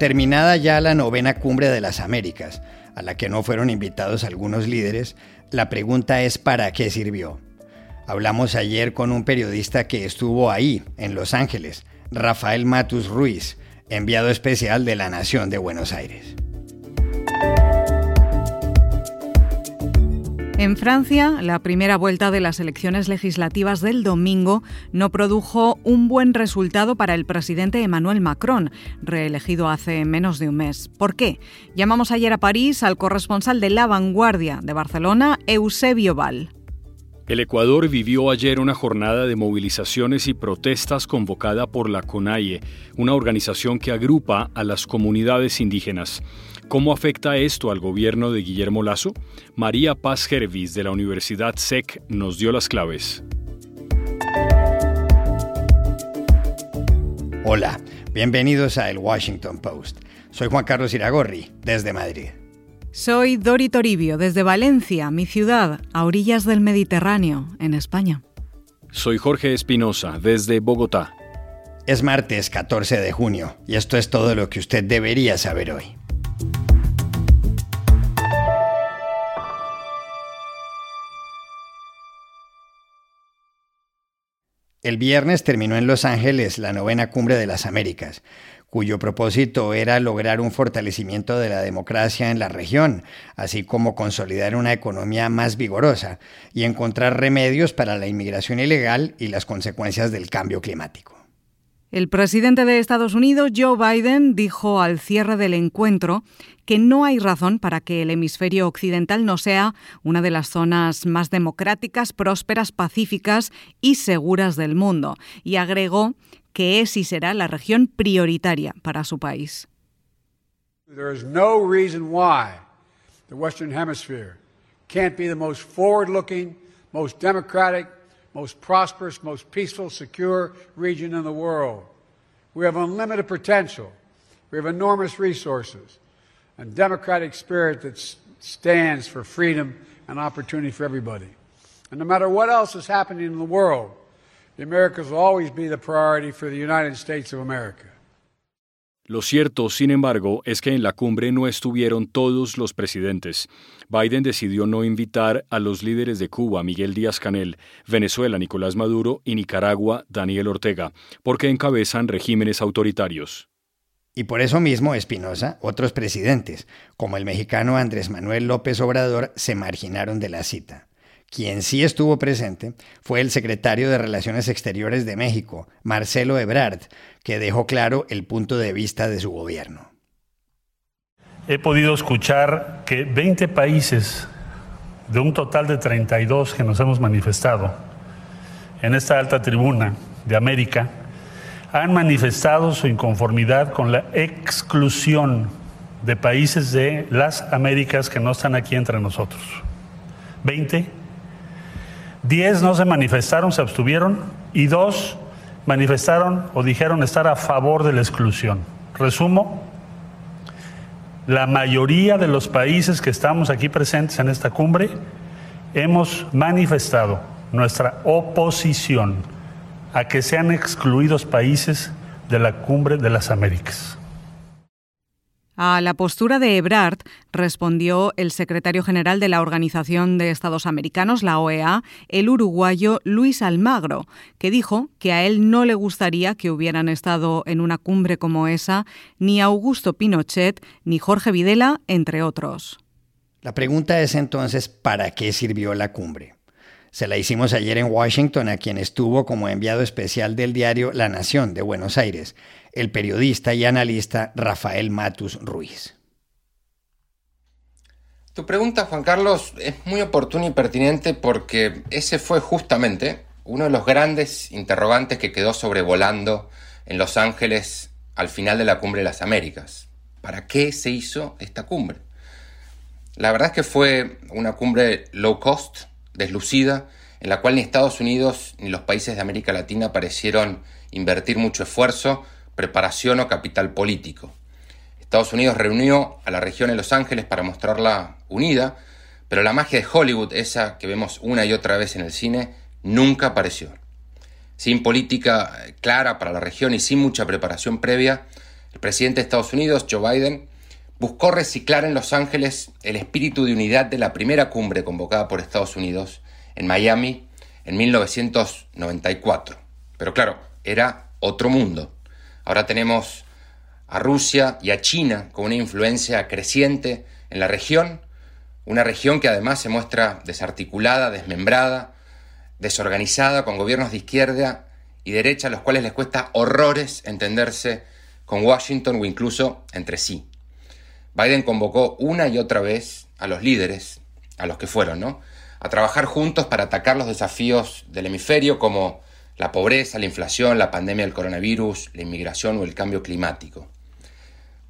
Terminada ya la novena cumbre de las Américas, a la que no fueron invitados algunos líderes, la pregunta es ¿para qué sirvió? Hablamos ayer con un periodista que estuvo ahí, en Los Ángeles, Rafael Matus Ruiz, enviado especial de la Nación de Buenos Aires. En Francia, la primera vuelta de las elecciones legislativas del domingo no produjo un buen resultado para el presidente Emmanuel Macron, reelegido hace menos de un mes. ¿Por qué? Llamamos ayer a París al corresponsal de La Vanguardia de Barcelona, Eusebio Val. El Ecuador vivió ayer una jornada de movilizaciones y protestas convocada por la CONAIE, una organización que agrupa a las comunidades indígenas. ¿Cómo afecta esto al gobierno de Guillermo Lazo? María Paz Hervis de la Universidad SEC nos dio las claves. Hola, bienvenidos a El Washington Post. Soy Juan Carlos Iragorri, desde Madrid. Soy Dori Toribio, desde Valencia, mi ciudad, a orillas del Mediterráneo, en España. Soy Jorge Espinosa, desde Bogotá. Es martes 14 de junio y esto es todo lo que usted debería saber hoy. El viernes terminó en Los Ángeles la novena cumbre de las Américas, cuyo propósito era lograr un fortalecimiento de la democracia en la región, así como consolidar una economía más vigorosa y encontrar remedios para la inmigración ilegal y las consecuencias del cambio climático. El presidente de Estados Unidos, Joe Biden, dijo al cierre del encuentro que no hay razón para que el hemisferio occidental no sea una de las zonas más democráticas, prósperas, pacíficas y seguras del mundo, y agregó que es y será la región prioritaria para su país. There is no reason why the Western Hemisphere can't be the most forward-looking, most democratic, most prosperous, most peaceful, secure region in the world. We have unlimited potential. We have enormous resources and democratic spirit that stands for freedom and opportunity for everybody. And no matter what else is happening in the world, the Americas will always be the priority for the United States of America. Lo cierto, sin embargo, es que en la cumbre no estuvieron todos los presidentes. Biden decidió no invitar a los líderes de Cuba, Miguel Díaz Canel, Venezuela, Nicolás Maduro y Nicaragua, Daniel Ortega, porque encabezan regímenes autoritarios. Y por eso mismo, Espinosa, otros presidentes, como el mexicano Andrés Manuel López Obrador, se marginaron de la cita. Quien sí estuvo presente fue el secretario de Relaciones Exteriores de México, Marcelo Ebrard, que dejó claro el punto de vista de su gobierno. He podido escuchar que 20 países de un total de 32 que nos hemos manifestado en esta alta tribuna de América han manifestado su inconformidad con la exclusión de países de las Américas que no están aquí entre nosotros. 20 Diez no se manifestaron, se abstuvieron y dos manifestaron o dijeron estar a favor de la exclusión. Resumo, la mayoría de los países que estamos aquí presentes en esta cumbre hemos manifestado nuestra oposición a que sean excluidos países de la cumbre de las Américas. A la postura de Ebrard respondió el secretario general de la Organización de Estados Americanos, la OEA, el uruguayo Luis Almagro, que dijo que a él no le gustaría que hubieran estado en una cumbre como esa ni Augusto Pinochet ni Jorge Videla, entre otros. La pregunta es entonces, ¿para qué sirvió la cumbre? Se la hicimos ayer en Washington a quien estuvo como enviado especial del diario La Nación de Buenos Aires, el periodista y analista Rafael Matus Ruiz. Tu pregunta, Juan Carlos, es muy oportuna y pertinente porque ese fue justamente uno de los grandes interrogantes que quedó sobrevolando en Los Ángeles al final de la Cumbre de las Américas. ¿Para qué se hizo esta cumbre? La verdad es que fue una cumbre low cost, deslucida, en la cual ni Estados Unidos ni los países de América Latina parecieron invertir mucho esfuerzo, preparación o capital político. Estados Unidos reunió a la región de Los Ángeles para mostrarla unida, pero la magia de Hollywood, esa que vemos una y otra vez en el cine, nunca apareció. Sin política clara para la región y sin mucha preparación previa, El presidente de Estados Unidos, Joe Biden, buscó reciclar en Los Ángeles el espíritu de unidad de la primera cumbre convocada por Estados Unidos en Miami en 1994. Pero claro, era otro mundo. Ahora tenemos a Rusia y a China con una influencia creciente en la región, una región que además se muestra desarticulada, desmembrada, desorganizada, con gobiernos de izquierda y derecha a los cuales les cuesta horrores entenderse con Washington o incluso entre sí. Biden convocó una y otra vez a los líderes, a los que fueron, ¿no? A trabajar juntos para atacar los desafíos del hemisferio como la pobreza, la inflación, la pandemia del coronavirus, la inmigración o el cambio climático.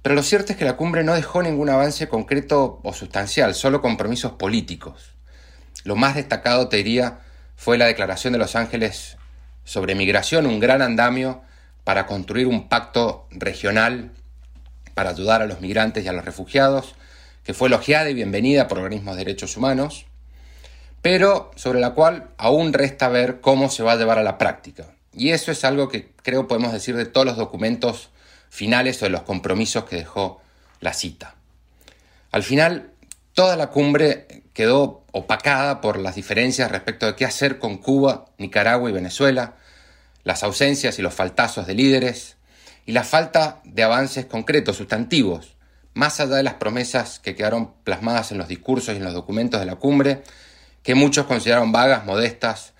Pero lo cierto es que la cumbre no dejó ningún avance concreto o sustancial, solo compromisos políticos. Lo más destacado, te diría, fue la declaración de Los Ángeles sobre migración, un gran andamio para construir un pacto regional para ayudar a los migrantes y a los refugiados, que fue elogiada y bienvenida por organismos de derechos humanos, pero sobre la cual aún resta ver cómo se va a llevar a la práctica. Y eso es algo que creo podemos decir de todos los documentos finales o de los compromisos que dejó la cita. Al final, toda la cumbre quedó opacada por las diferencias respecto de qué hacer con Cuba, Nicaragua y Venezuela, las ausencias y los faltazos de líderes, y la falta de avances concretos, sustantivos, más allá de las promesas que quedaron plasmadas en los discursos y en los documentos de la cumbre, que muchos consideraron vagas, modestas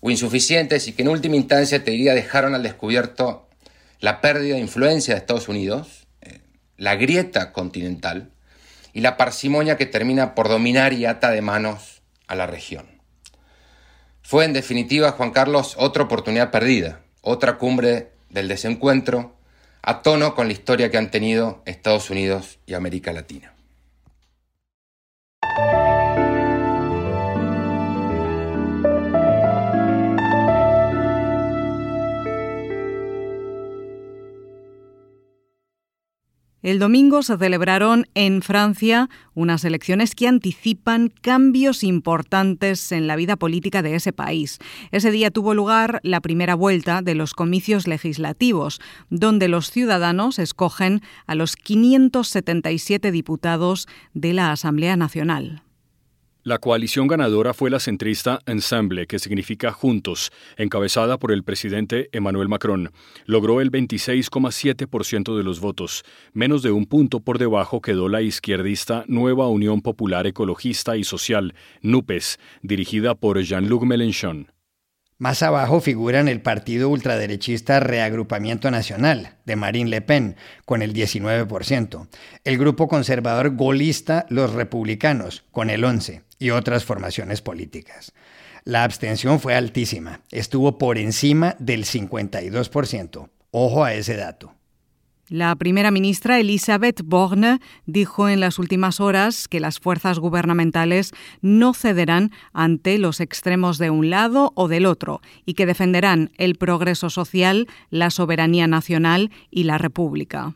o insuficientes y que en última instancia te diría dejaron al descubierto la pérdida de influencia de Estados Unidos, eh, la grieta continental y la parsimonia que termina por dominar y ata de manos a la región. Fue en definitiva, Juan Carlos, otra oportunidad perdida, otra cumbre del desencuentro, a tono con la historia que han tenido Estados Unidos y América Latina. El domingo se celebraron en Francia unas elecciones que anticipan cambios importantes en la vida política de ese país. Ese día tuvo lugar la primera vuelta de los comicios legislativos, donde los ciudadanos escogen a los 577 diputados de la Asamblea Nacional. La coalición ganadora fue la centrista Ensemble, que significa Juntos, encabezada por el presidente Emmanuel Macron. Logró el 26,7% de los votos. Menos de un punto por debajo quedó la izquierdista Nueva Unión Popular Ecologista y Social, NUPES, dirigida por Jean-Luc Mélenchon. Más abajo figuran el partido ultraderechista Reagrupamiento Nacional, de Marine Le Pen, con el 19%, el grupo conservador golista Los Republicanos, con el 11%, y otras formaciones políticas. La abstención fue altísima, estuvo por encima del 52%. Ojo a ese dato. La primera ministra Elisabeth Borne dijo en las últimas horas que las fuerzas gubernamentales no cederán ante los extremos de un lado o del otro y que defenderán el progreso social, la soberanía nacional y la república.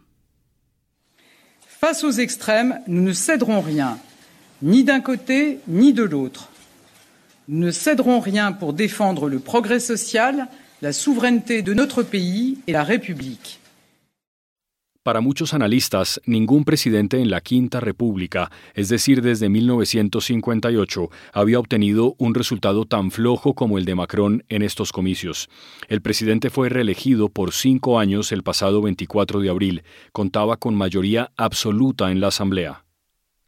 Face aux extrêmes, nous ne céderons rien, ni d'un côté ni de l'autre. Nous ne céderons rien pour défendre le progrès social, la souveraineté de notre pays et la République. Para muchos analistas, ningún presidente en la Quinta República, es decir, desde 1958, había obtenido un resultado tan flojo como el de Macron en estos comicios. El presidente fue reelegido por cinco años el pasado 24 de abril. Contaba con mayoría absoluta en la Asamblea.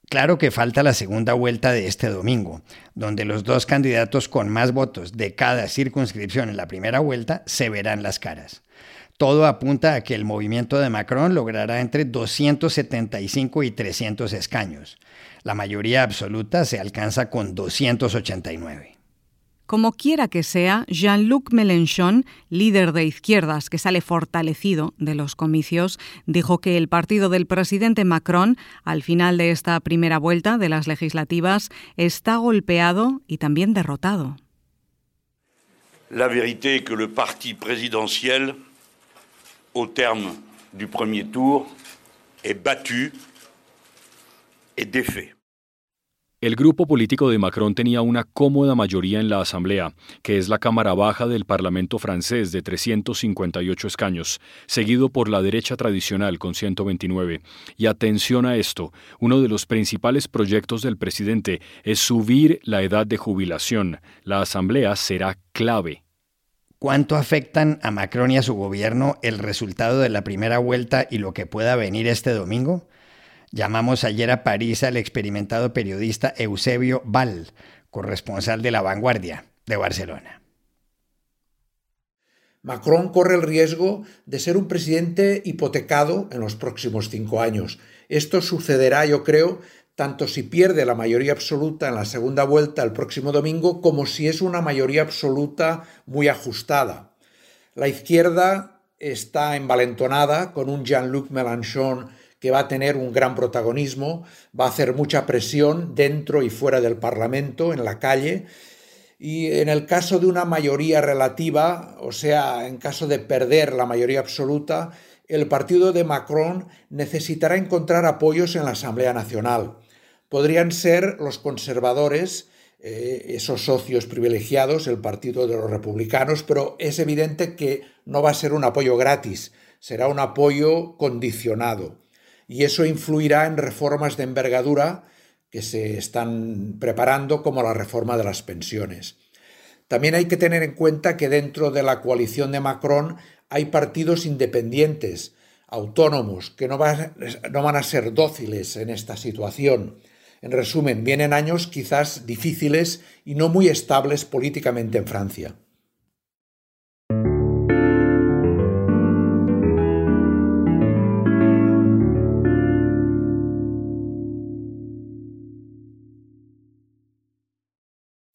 Claro que falta la segunda vuelta de este domingo, donde los dos candidatos con más votos de cada circunscripción en la primera vuelta se verán las caras. Todo apunta a que el movimiento de Macron logrará entre 275 y 300 escaños. La mayoría absoluta se alcanza con 289. Como quiera que sea, Jean-Luc Mélenchon, líder de izquierdas que sale fortalecido de los comicios, dijo que el partido del presidente Macron, al final de esta primera vuelta de las legislativas, está golpeado y también derrotado. La vérité es que le parti présidentiel au terme du premier tour, est battu et défait. El grupo político de Macron tenía una cómoda mayoría en la Asamblea, que es la Cámara Baja del Parlamento francés de 358 escaños, seguido por la derecha tradicional con 129. Y atención a esto, uno de los principales proyectos del presidente es subir la edad de jubilación. La Asamblea será clave. ¿Cuánto afectan a Macron y a su gobierno el resultado de la primera vuelta y lo que pueda venir este domingo? Llamamos ayer a París al experimentado periodista Eusebio Val, corresponsal de La Vanguardia de Barcelona. Macron corre el riesgo de ser un presidente hipotecado en los próximos cinco años. Esto sucederá, yo creo, tanto si pierde la mayoría absoluta en la segunda vuelta el próximo domingo como si es una mayoría absoluta muy ajustada. La izquierda está envalentonada con un Jean-Luc Mélenchon que va a tener un gran protagonismo, va a hacer mucha presión dentro y fuera del Parlamento, en la calle, y en el caso de una mayoría relativa, o sea, en caso de perder la mayoría absoluta, el partido de Macron necesitará encontrar apoyos en la Asamblea Nacional. Podrían ser los conservadores, eh, esos socios privilegiados, el Partido de los Republicanos, pero es evidente que no va a ser un apoyo gratis, será un apoyo condicionado y eso influirá en reformas de envergadura que se están preparando como la reforma de las pensiones. También hay que tener en cuenta que dentro de la coalición de Macron hay partidos independientes, autónomos, que no van, a ser dóciles en esta situación. En resumen, vienen años quizás difíciles y no muy estables políticamente en Francia.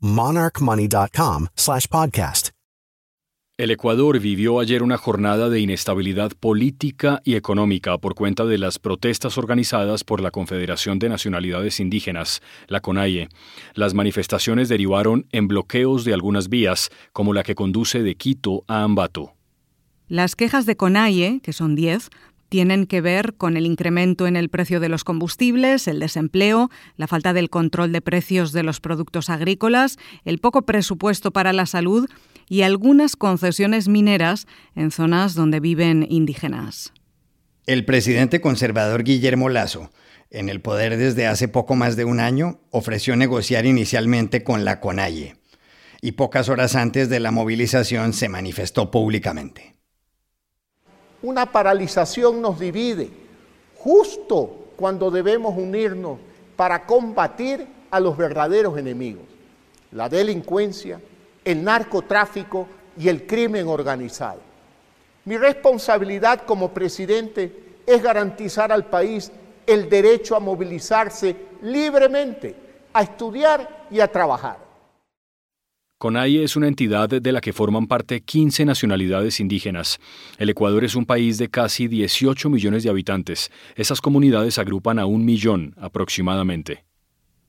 monarchmoney.com/podcast. El Ecuador vivió ayer una jornada de inestabilidad política y económica por cuenta de las protestas organizadas por la Confederación de Nacionalidades Indígenas, la CONAIE. Las manifestaciones derivaron en bloqueos de algunas vías, como la que conduce de Quito a Ambato. Las quejas de CONAIE, que son 10, tienen que ver con el incremento en el precio de los combustibles, el desempleo, la falta del control de precios de los productos agrícolas, el poco presupuesto para la salud y algunas concesiones mineras en zonas donde viven indígenas. El presidente conservador Guillermo Lazo, en el poder desde hace poco más de un año, ofreció negociar inicialmente con la CONAIE y pocas horas antes de la movilización se manifestó públicamente. Una paralización nos divide justo cuando debemos unirnos para combatir a los verdaderos enemigos, la delincuencia, el narcotráfico y el crimen organizado. Mi responsabilidad como presidente es garantizar al país el derecho a movilizarse libremente, a estudiar y a trabajar. CONAIE es una entidad de la que forman parte 15 nacionalidades indígenas. El Ecuador es un país de casi 18 millones de habitantes. Esas comunidades agrupan a un millón aproximadamente.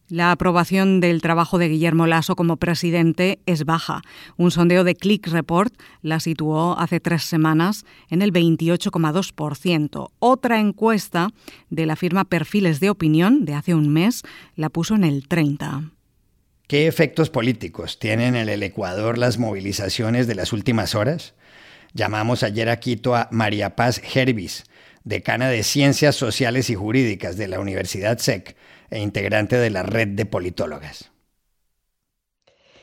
La aprobación del trabajo de Guillermo Lasso como presidente es baja. Un sondeo de Click Report la situó hace tres semanas en el 28,2%. Otra encuesta de la firma Perfiles de Opinión de hace un mes la puso en el 30%. ¿Qué efectos políticos tienen en el Ecuador las movilizaciones de las últimas horas? Llamamos ayer a Quito a María Paz Hervis, decana de Ciencias Sociales y Jurídicas de la Universidad SEC e integrante de la red de politólogas.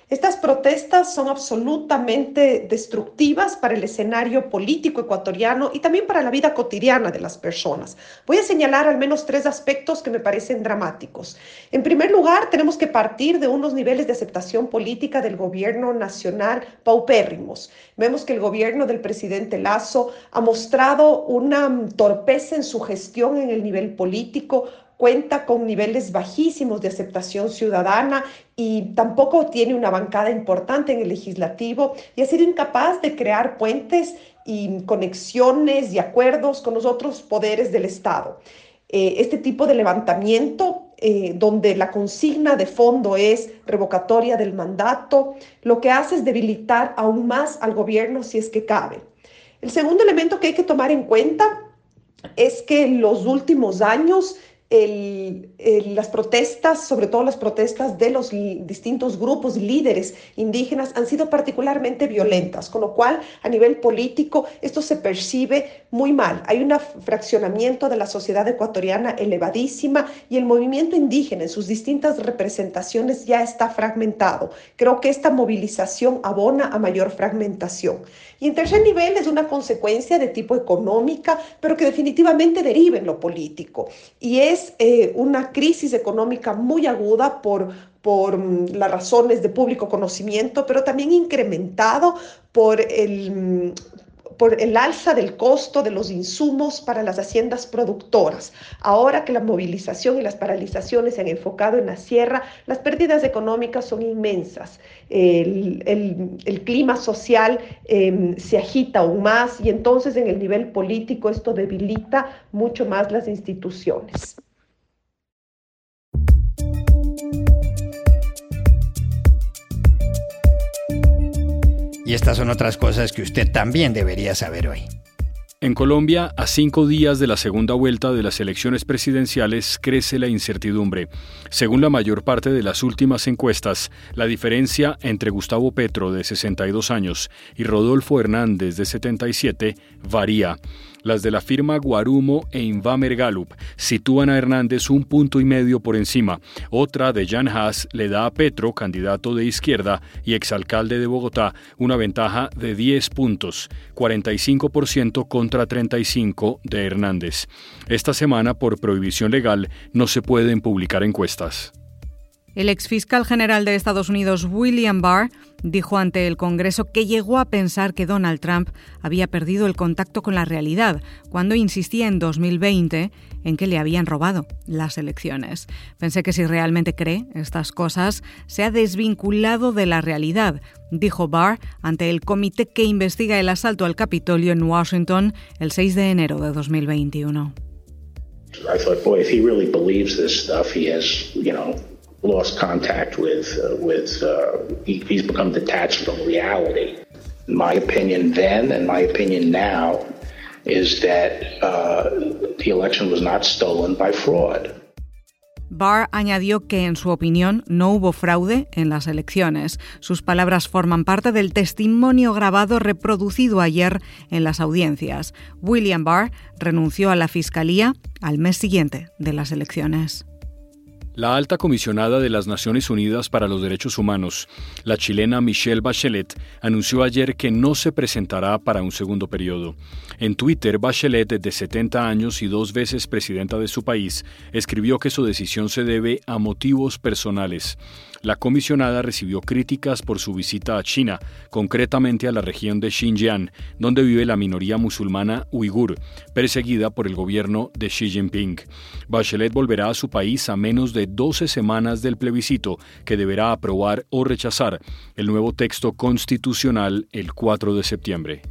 Estas protestas son absolutamente destructivas para el escenario político ecuatoriano y también para la vida cotidiana de las personas. Voy a señalar al menos tres aspectos que me parecen dramáticos. En primer lugar, tenemos que partir de unos niveles de aceptación política del gobierno nacional paupérrimos. Vemos que el gobierno del presidente Lazo ha mostrado una torpeza en su gestión en el nivel político, cuenta con niveles bajísimos de aceptación ciudadana y tampoco tiene una bancada importante en el legislativo y ha sido incapaz de crear puentes y conexiones y acuerdos con los otros poderes del Estado. Eh, este tipo de levantamiento, eh, donde la consigna de fondo es revocatoria del mandato, lo que hace es debilitar aún más al gobierno si es que cabe. El segundo elemento que hay que tomar en cuenta es que en los últimos años el, las protestas, sobre todo las protestas de los distintos grupos líderes indígenas, han sido particularmente violentas, con lo cual a nivel político esto se percibe muy mal. Hay un fraccionamiento de la sociedad ecuatoriana elevadísima y el movimiento indígena en sus distintas representaciones ya está fragmentado. Creo que esta movilización abona a mayor fragmentación. Y en tercer nivel es una consecuencia de tipo económica, pero que definitivamente deriva en lo político. Y es eh, una crisis económica muy aguda por, por mm, las razones de público conocimiento, pero también incrementado por el, por el alza del costo de los insumos para las haciendas productoras. Ahora que la movilización y las paralizaciones se han enfocado en la sierra, las pérdidas económicas son inmensas. El, clima social em, se agita aún más y entonces en el nivel político esto debilita mucho más las instituciones. Y estas son otras cosas que usted también debería saber hoy. En Colombia, a cinco días de la segunda vuelta de las elecciones presidenciales, crece la incertidumbre. Según la mayor parte de las últimas encuestas, la diferencia entre Gustavo Petro, de 62 años, y Rodolfo Hernández, de 77, varía. Las de la firma Guarumo e Invamer Gallup sitúan a Hernández un punto y medio por encima. Otra de Jan Haas le da a Petro, candidato de izquierda y exalcalde de Bogotá, una ventaja de 10 puntos, 45% contra 35% de Hernández. Esta semana, por prohibición legal, no se pueden publicar encuestas. El exfiscal general de Estados Unidos, William Barr, dijo ante el Congreso que llegó a pensar que Donald Trump había perdido el contacto con la realidad cuando insistía en 2020 en que le habían robado las elecciones. Pensé que si realmente cree estas cosas, se ha desvinculado de la realidad, dijo Barr ante el comité que investiga el asalto al Capitolio en Washington el 6 de enero de 2021. I thought, boy, if he really believes this stuff, he has, you know, lost contact with uh, with uh, he, he's become detached from reality. My opinion then and my opinion now is that uh, the election was not stolen by fraud. Barr añadió que, en su opinión, no hubo fraude en las elecciones. Sus palabras forman parte del testimonio grabado reproducido ayer en las audiencias. William Barr renunció a la Fiscalía al mes siguiente de las elecciones. La alta comisionada de las Naciones Unidas para los Derechos Humanos, la chilena Michelle Bachelet, anunció ayer que no se presentará para un segundo periodo. En Twitter, Bachelet, de 70 años y dos veces presidenta de su país, escribió que su decisión se debe a motivos personales. La comisionada recibió críticas por su visita a China, concretamente a la región de Xinjiang, donde vive la minoría musulmana uigur, perseguida por el gobierno de Xi Jinping. Bachelet volverá a su país a menos de 12 semanas del plebiscito que deberá aprobar o rechazar el nuevo texto constitucional el 4 de septiembre.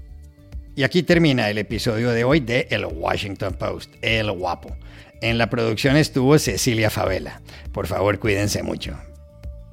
Y aquí termina el episodio de hoy de El Washington Post, El Guapo. En la producción estuvo Cecilia Favela. Por favor, cuídense mucho